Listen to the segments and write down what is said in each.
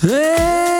Hey!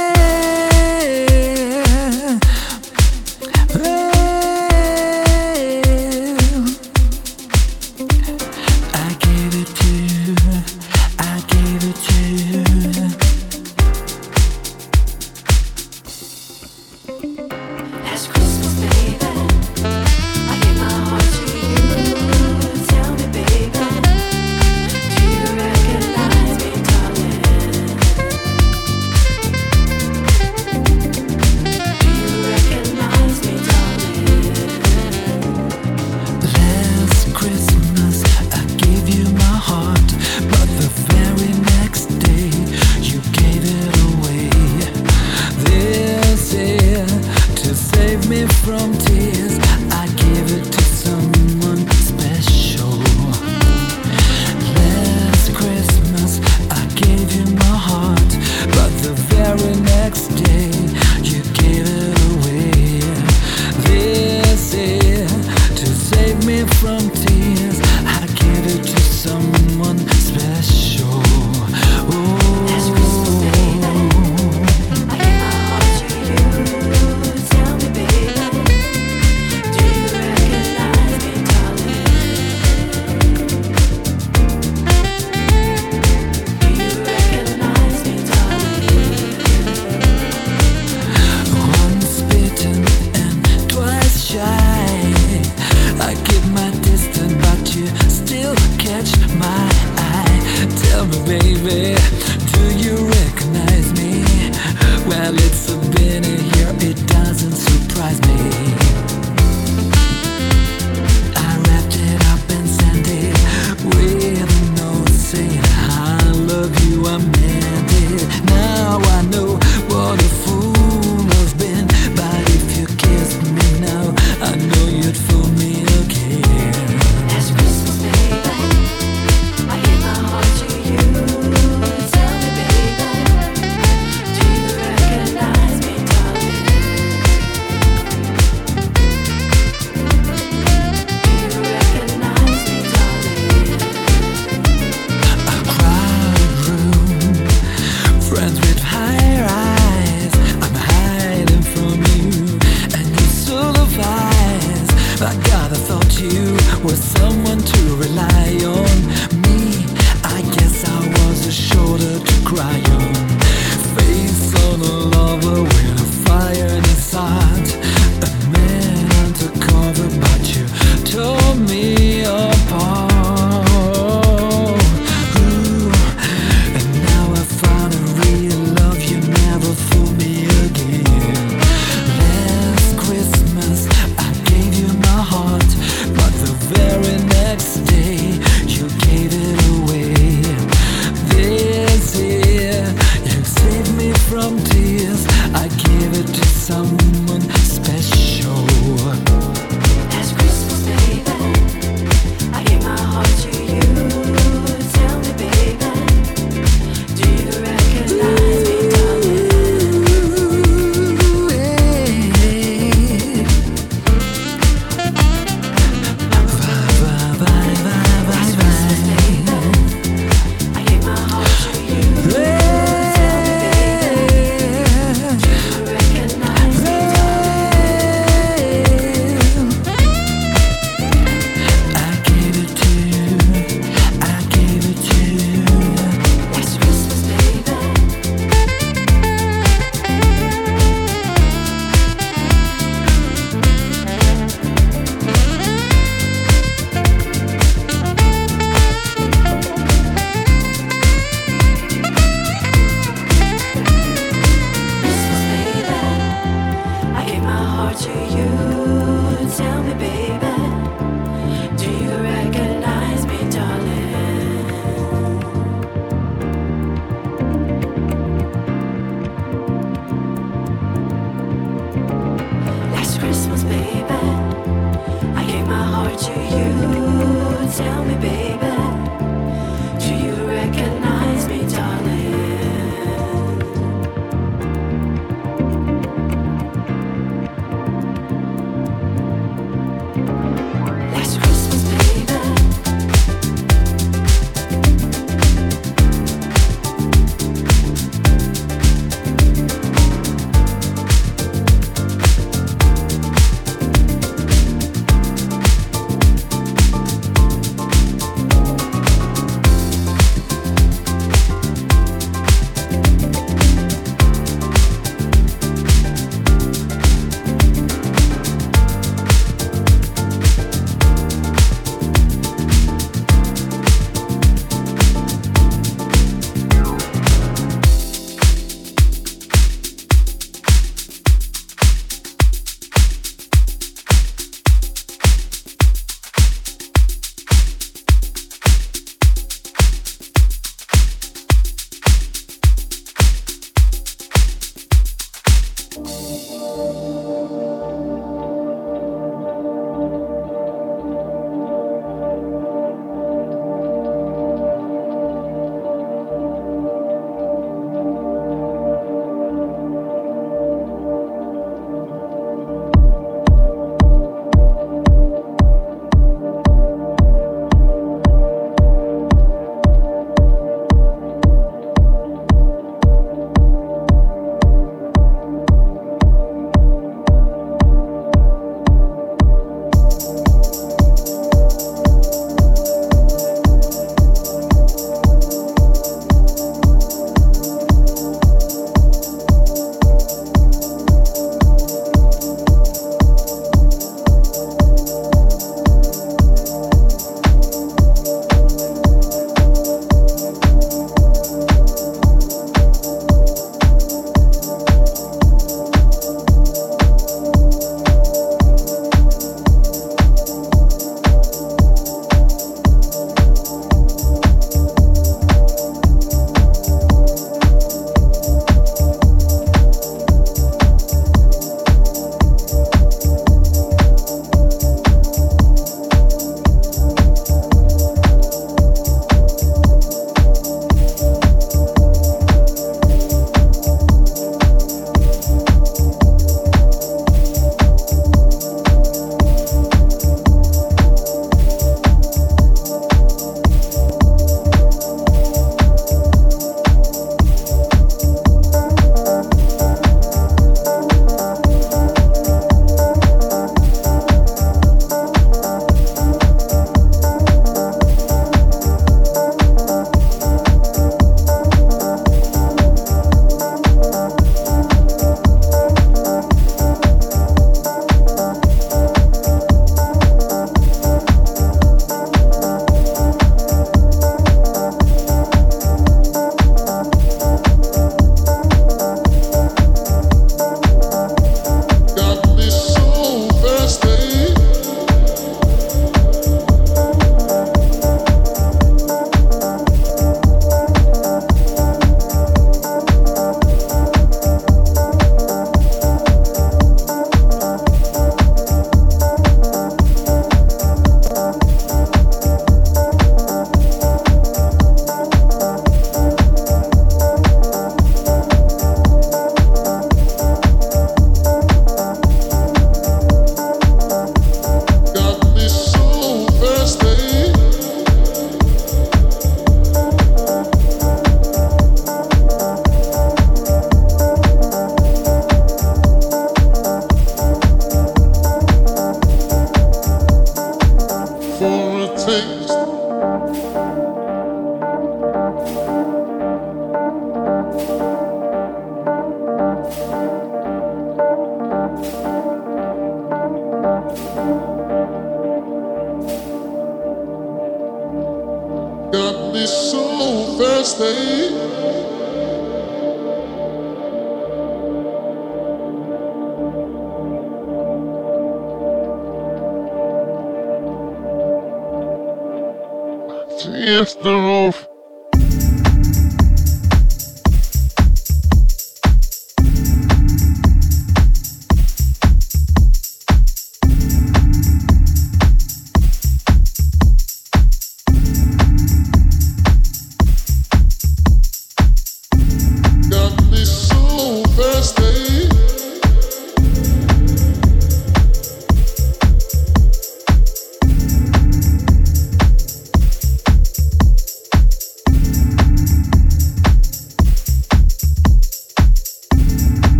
monstros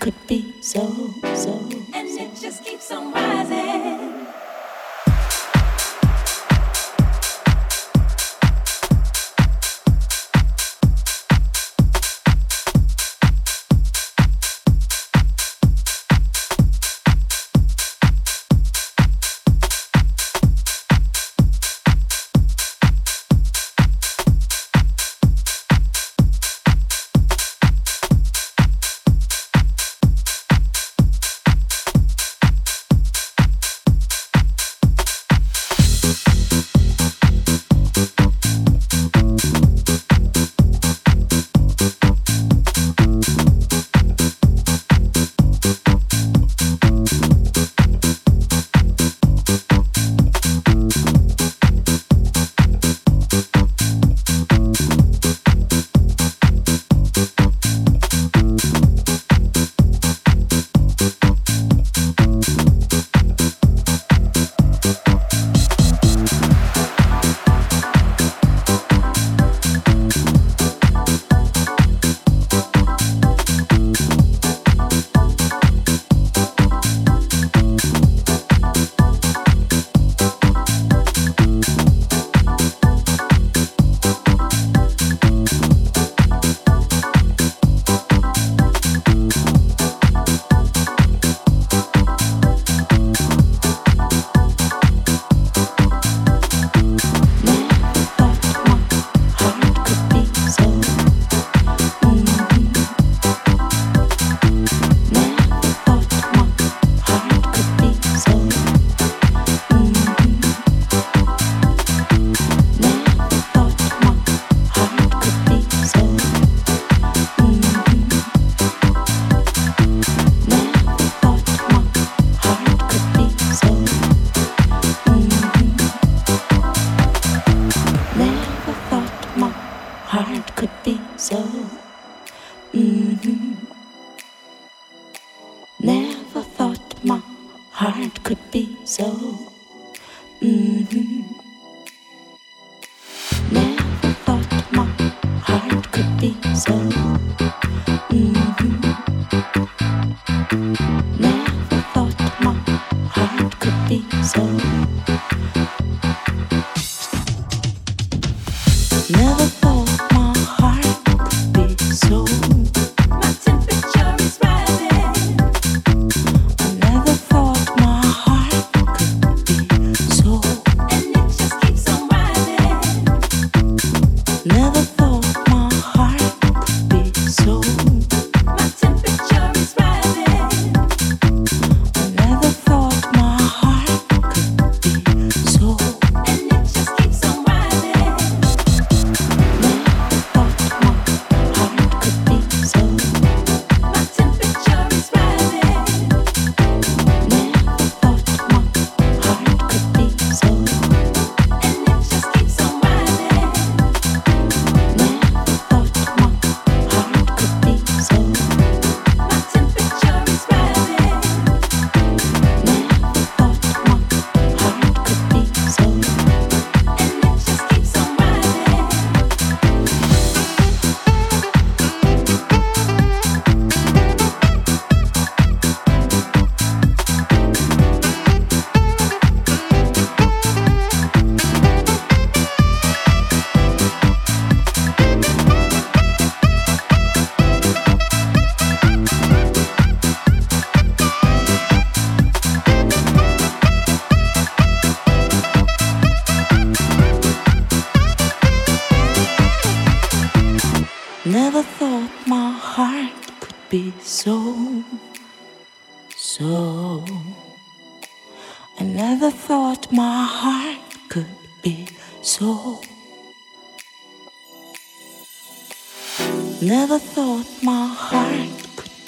could be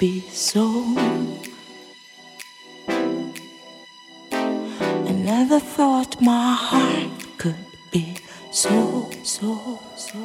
be so. I never thought my heart could be so, so, so,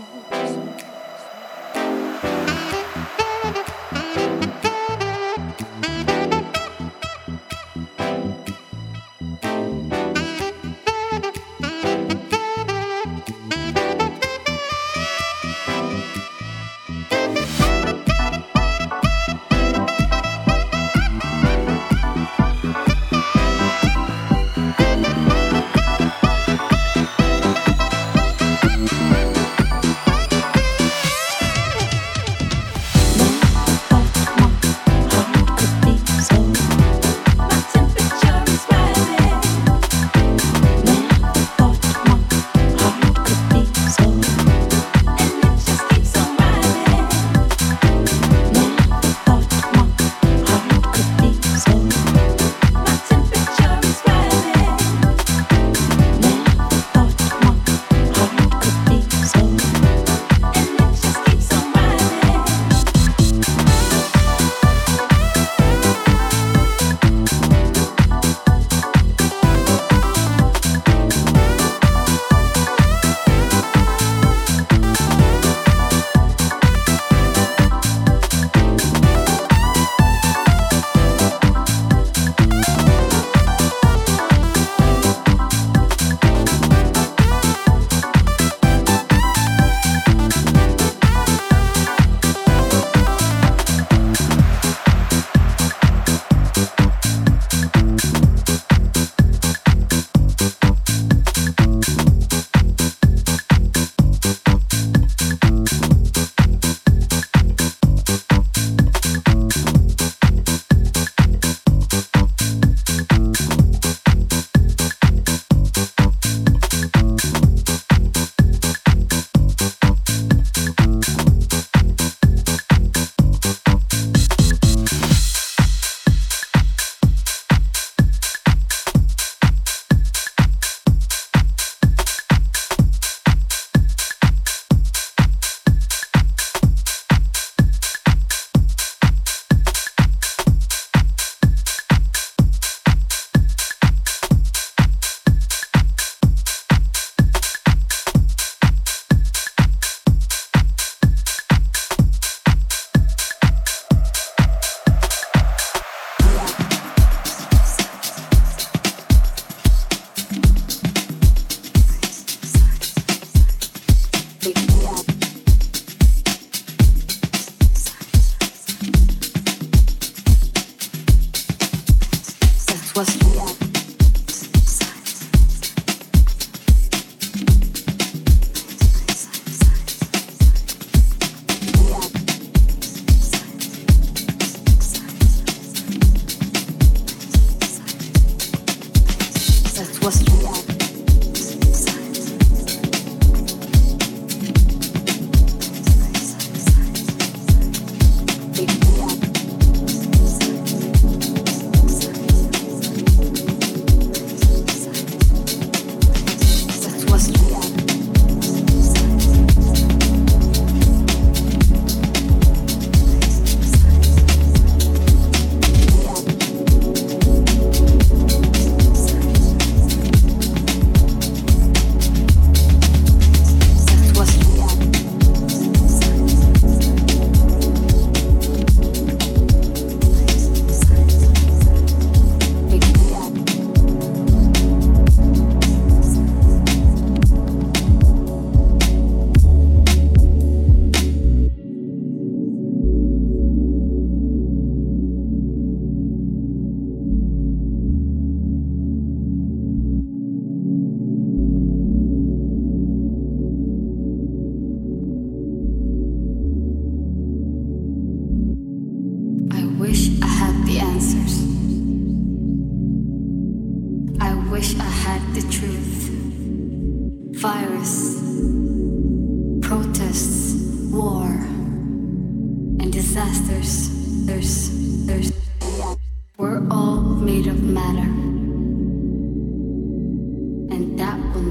so.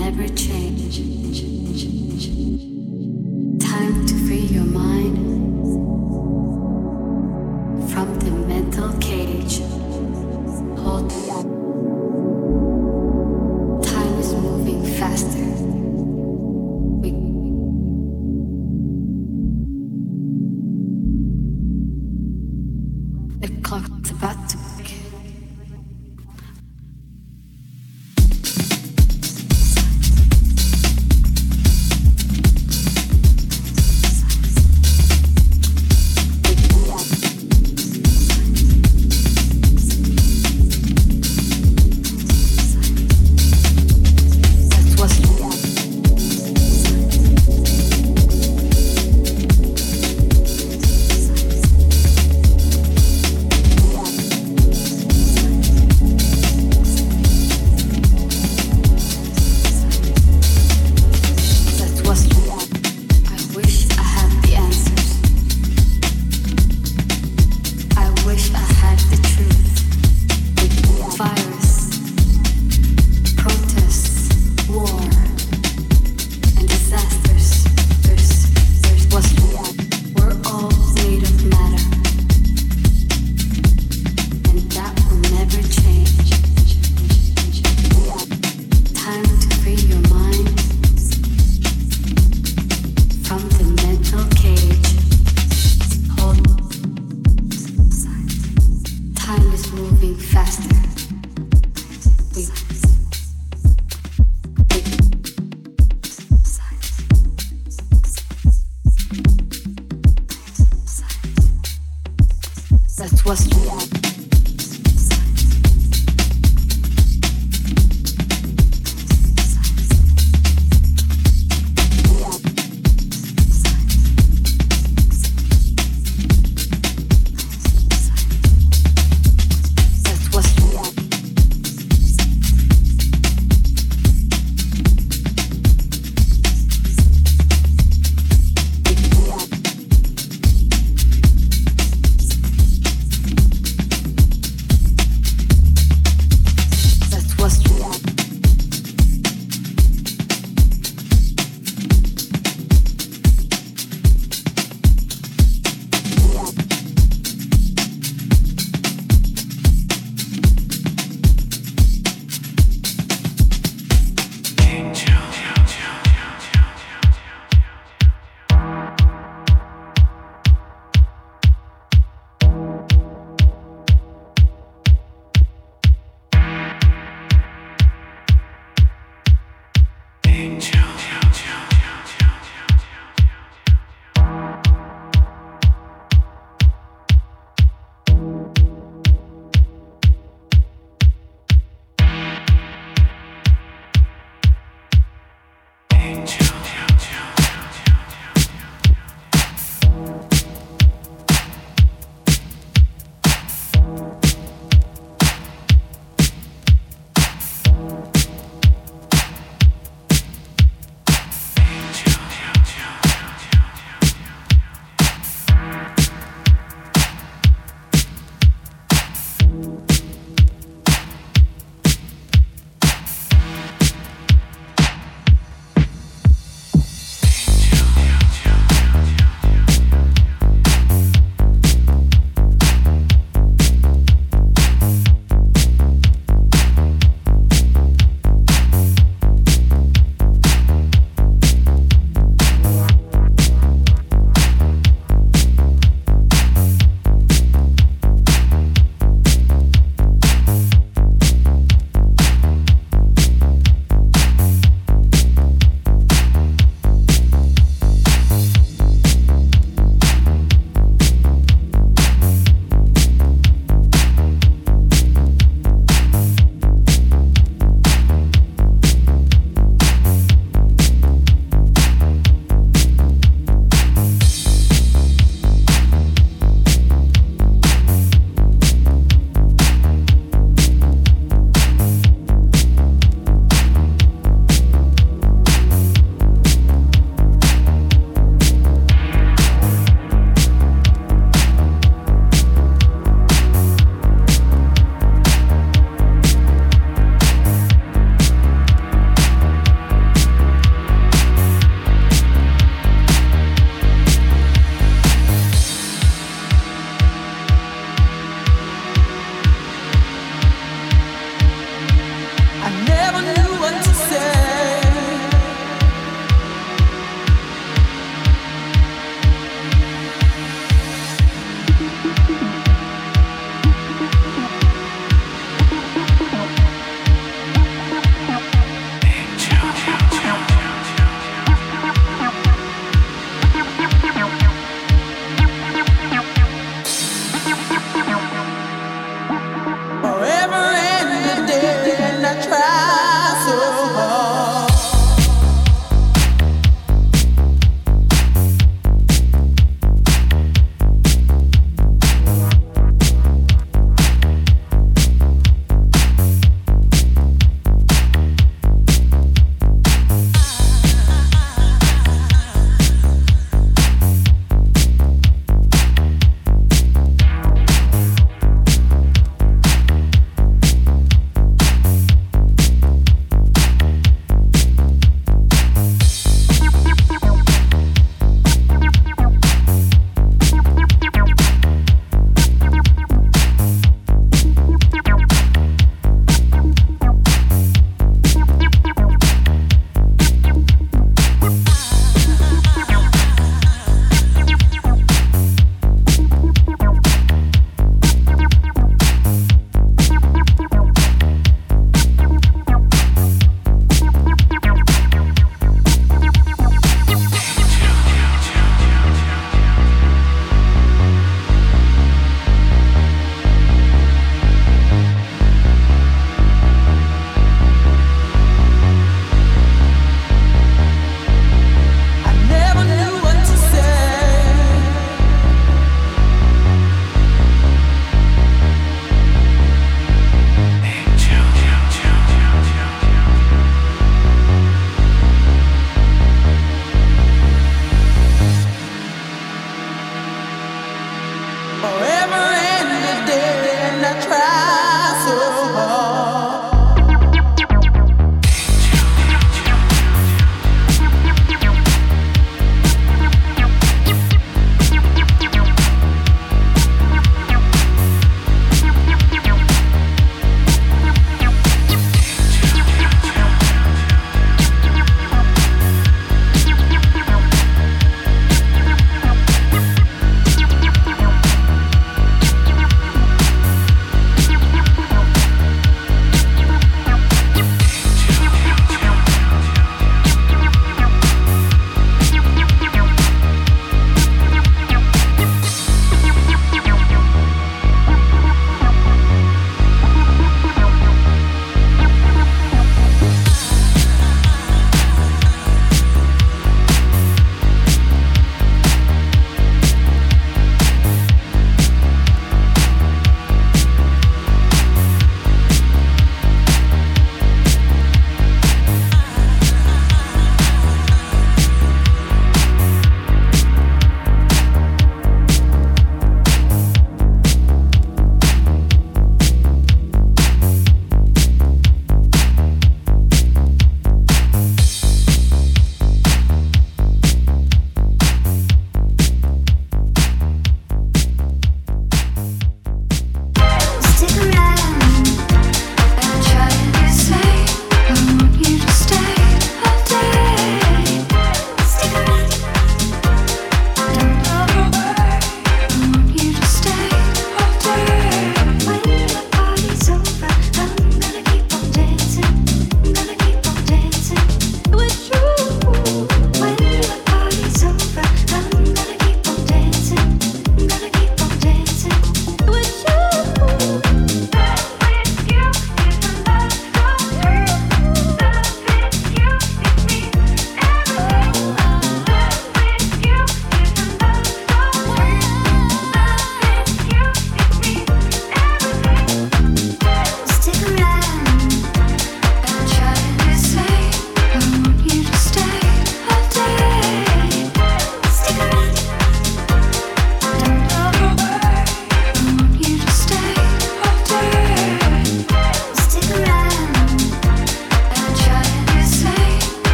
Never change. That's what's That's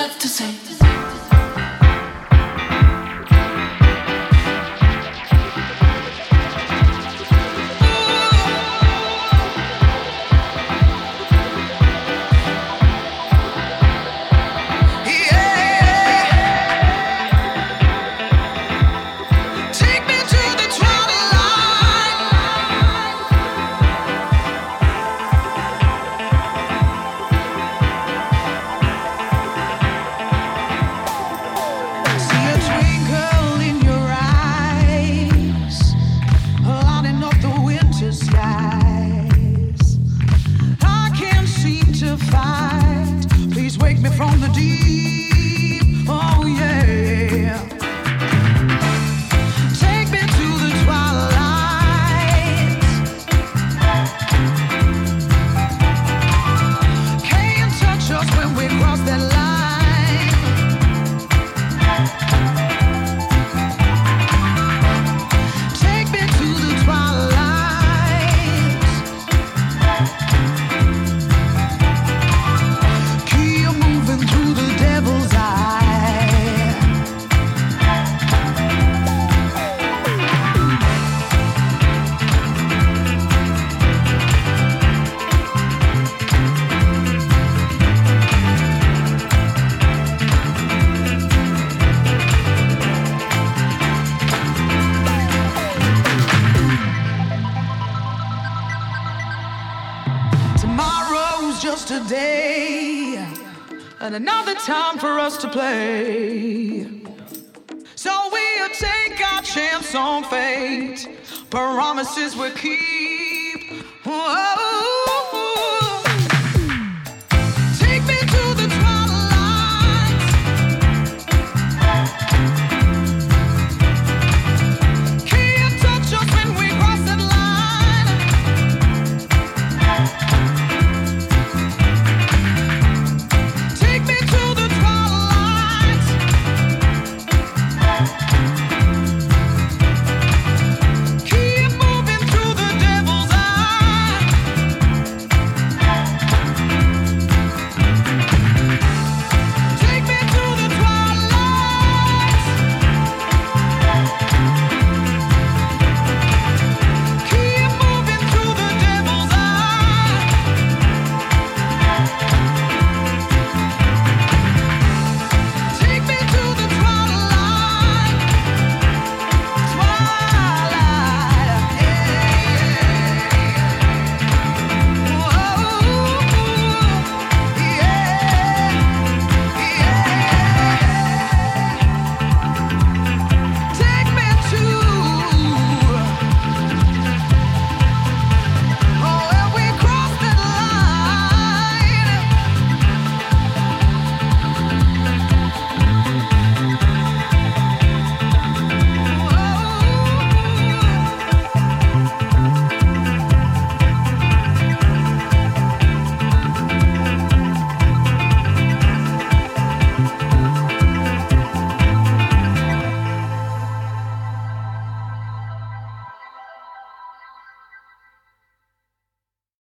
left to say. play. So we'll take our chance on fate, promises we keep. Whoa.